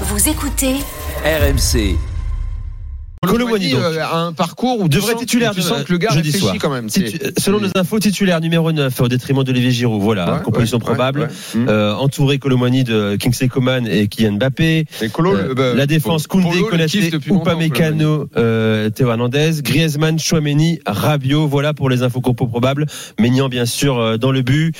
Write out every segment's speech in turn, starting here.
Vous écoutez RMC. Donc. euh, a un parcours où devrait titulaire de- que le gars jeudi réfléchit soir. quand même. Selon nos infos, titulaire numéro 9 au détriment d'Olivier Giroud. Voilà, Ouais, composition ouais, probable. ouais, ouais. Euh, entouré Colomboigny de Kingsley Coman et Kylian Mbappé. Mais Colo, Euh, bah, la défense Koundé, Konaté, Upamecano, euh, Théo Hernandez, Griezmann, Chouameni, Rabiot. Voilà pour les infos compos probables. Maignan bien sûr euh, dans le but.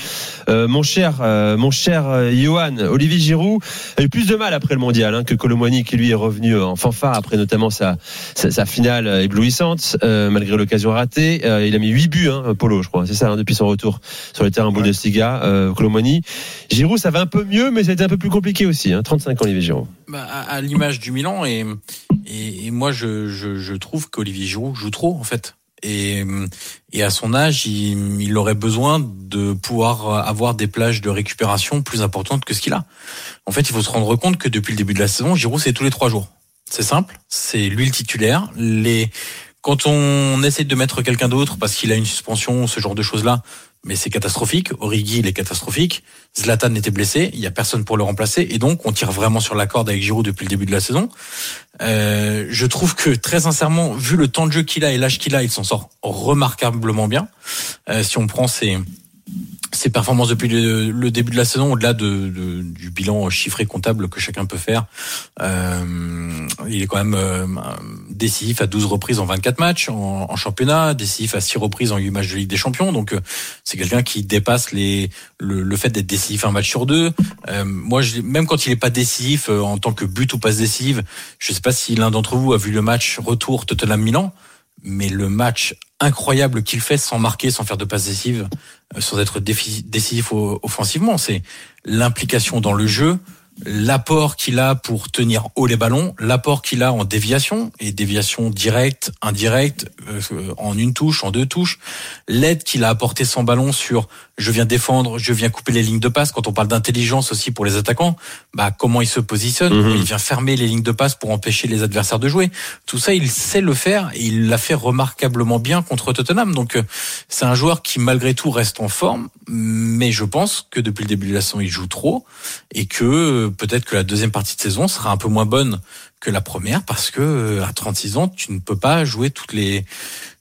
Euh, mon cher, euh, mon cher Johan, Olivier Giroud a eu plus de mal après le mondial hein, que Colomboigny qui lui est revenu en fanfare après notamment sa, sa, sa finale éblouissante euh, malgré l'occasion ratée. Euh, il a mis 8 buts, hein, Polo, je crois, c'est ça, hein, depuis son retour sur le terrain Bundesliga. Euh, Colomboigny, Giroud, ça va un peu mieux, mais ça a été un peu plus compliqué aussi. Hein, 35 ans, Olivier Giroud. Bah, à, à l'image du Milan et, et, et moi je, je, je trouve qu'Olivier Giroud joue trop en fait. Et, et à son âge, il, il aurait besoin de pouvoir avoir des plages de récupération plus importantes que ce qu'il a. En fait, il faut se rendre compte que depuis le début de la saison, Giroud c'est tous les trois jours. C'est simple, c'est lui le titulaire. Les quand on essaie de mettre quelqu'un d'autre parce qu'il a une suspension, ce genre de choses-là, mais c'est catastrophique. Origi, il est catastrophique. Zlatan était blessé, il y a personne pour le remplacer, et donc on tire vraiment sur la corde avec Giroud depuis le début de la saison. Euh, je trouve que très sincèrement, vu le temps de jeu qu'il a et l'âge qu'il a, il s'en sort remarquablement bien. Euh, si on prend ses ses performances depuis le, le début de la saison, au-delà de, de- du bilan chiffré comptable que chacun peut faire, euh, il est quand même euh, décisif à 12 reprises en 24 matchs en, en championnat, décisif à 6 reprises en 8 matchs de Ligue des Champions. Donc euh, c'est quelqu'un qui dépasse les le, le fait d'être décisif un match sur deux. Euh, moi, je, même quand il est pas décisif euh, en tant que but ou passe décisive, je sais pas si l'un d'entre vous a vu le match retour Tottenham-Milan, mais le match incroyable qu'il fait sans marquer, sans faire de passe décisive, euh, sans être décisif offensivement, c'est l'implication dans le jeu, l'apport qu'il a pour tenir haut les ballons, l'apport qu'il a en déviation et déviation directe, indirecte, euh, en une touche, en deux touches, l'aide qu'il a apporté sans ballon sur je viens défendre, je viens couper les lignes de passe. Quand on parle d'intelligence aussi pour les attaquants, bah comment il se positionne, Mhm. il vient fermer les lignes de passe pour empêcher les adversaires de jouer. Tout ça, il sait le faire et il l'a fait remarquablement bien contre Tottenham. Donc euh, c'est un joueur qui malgré tout reste en forme, mais je pense que depuis le début de la saison, il joue trop et que euh, peut-être que la deuxième partie de saison sera un peu moins bonne que la première parce que euh, à 36 ans, tu ne peux pas jouer toutes les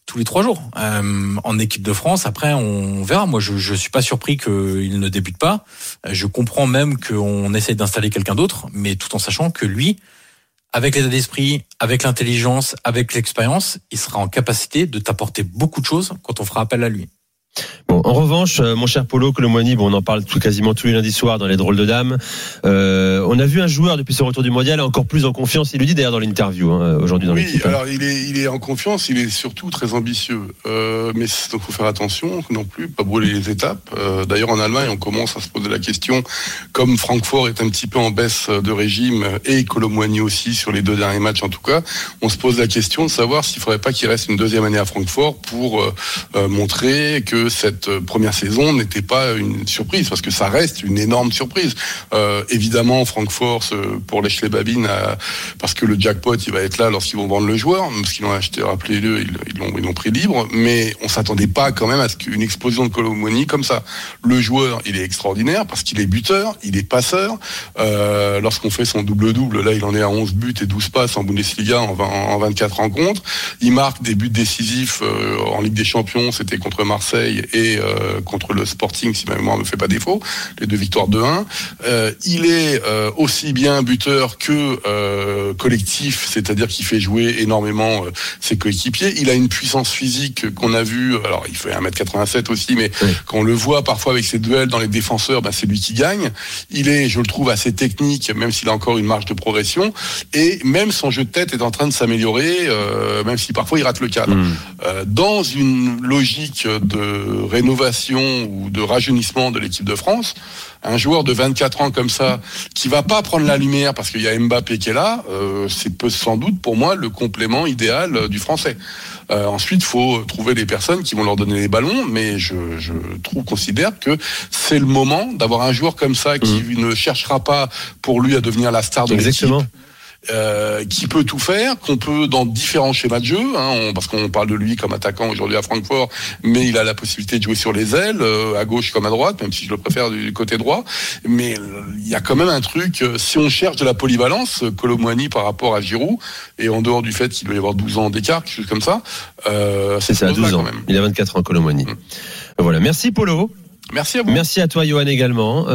tous les trois jours Euh, en équipe de France. Après, on verra. Moi, je je suis pas surpris qu'il ne débute pas. Euh, Je comprends même qu'on essaye d'installer quelqu'un d'autre, mais tout en sachant que lui, avec l'état d'esprit, avec l'intelligence, avec l'expérience, il sera en capacité de t'apporter beaucoup de choses quand on fera appel à lui. Bon, en revanche, euh, mon cher Polo Colomboigny, bon, on en parle tout, quasiment tous les lundis soirs dans les drôles de dames. Euh, on a vu un joueur depuis son retour du mondial encore plus en confiance. Il le dit d'ailleurs dans l'interview hein, aujourd'hui dans Oui, l'équipe. hein. alors il est, il est en confiance, il est surtout très ambitieux. Euh, mais il faut faire attention non plus, pas brûler les étapes. Euh, D'ailleurs, en Allemagne, on commence à se poser la question, comme Francfort est un petit peu en baisse de régime, et Colomboigny aussi sur les deux derniers matchs en tout cas, on se pose la question de savoir s'il faudrait pas qu'il reste une deuxième année à Francfort pour euh, euh, montrer que cette euh, première saison n'était pas une surprise, parce que ça reste une énorme surprise. Euh, évidemment, Francfort, ce- pour les babines, a- parce que le jackpot, il va être là lorsqu'ils vont vendre le joueur, parce qu'ils l'ont acheté, rappelez-le, ils l'ont ils l'ont pris libre, mais on s'attendait pas quand même à ce qu'une explosion de Colomoni comme ça. Le joueur, il est extraordinaire parce qu'il est buteur, il est passeur. Euh, Lorsqu'on fait son double-double, là, il en est à 11 buts et 12 passes en Bundesliga en, 20 en 24 rencontres. Il marque des buts décisifs euh, en Ligue des Champions, c'était contre Marseille et euh, contre le Sporting, si ma mémoire me fait pas défaut, les deux victoires de 1. Euh, il est euh, aussi bien buteur que euh, collectif, c'est-à-dire qu'il fait jouer énormément euh, ses coéquipiers. Il a une puissance physique qu'on a vu, alors il fait 1m87 aussi, mais Oui. quand on le voit parfois avec ses duels dans les défenseurs, bah, c'est lui qui gagne. Il est, je le trouve, assez technique, même s'il a encore une marge de progression. Et même son jeu de tête est en train de s'améliorer, euh, même si parfois il rate le cadre. Mmh. Euh, dans une logique de rénovation ou de rajeunissement de l'équipe de France, un joueur de 24 ans comme ça, qui va pas prendre la lumière parce qu'il y a Mbappé qui est là, euh, c'est peu- sans doute pour moi le complément idéal euh, du français. Euh, ensuite, il faut trouver des personnes qui vont leur donner les ballons, mais je, je trouve, considère que c'est le moment d'avoir un joueur comme ça qui ne cherchera pas pour lui à devenir la star de l'équipe Exactement. Euh, qui peut tout faire, qu'on peut dans différents schémas de jeu, hein, on- parce qu'on parle de lui comme attaquant aujourd'hui à Francfort, mais il a la possibilité de jouer sur les ailes, euh, à gauche comme à droite, même si je le préfère du côté droit. Mais il y a quand même un truc, euh, si on cherche de la polyvalence, euh, Colomwani par rapport à Giroud, et en dehors du fait qu'il doit y avoir 12 ans d'écart, quelque chose comme ça, euh, C'est ça, ce 12 poste-là, ans. quand même. Il a 24 ans, Colomboigny. Mm. Voilà. Merci, Polo. Merci à vous. Merci à toi, Johan, également.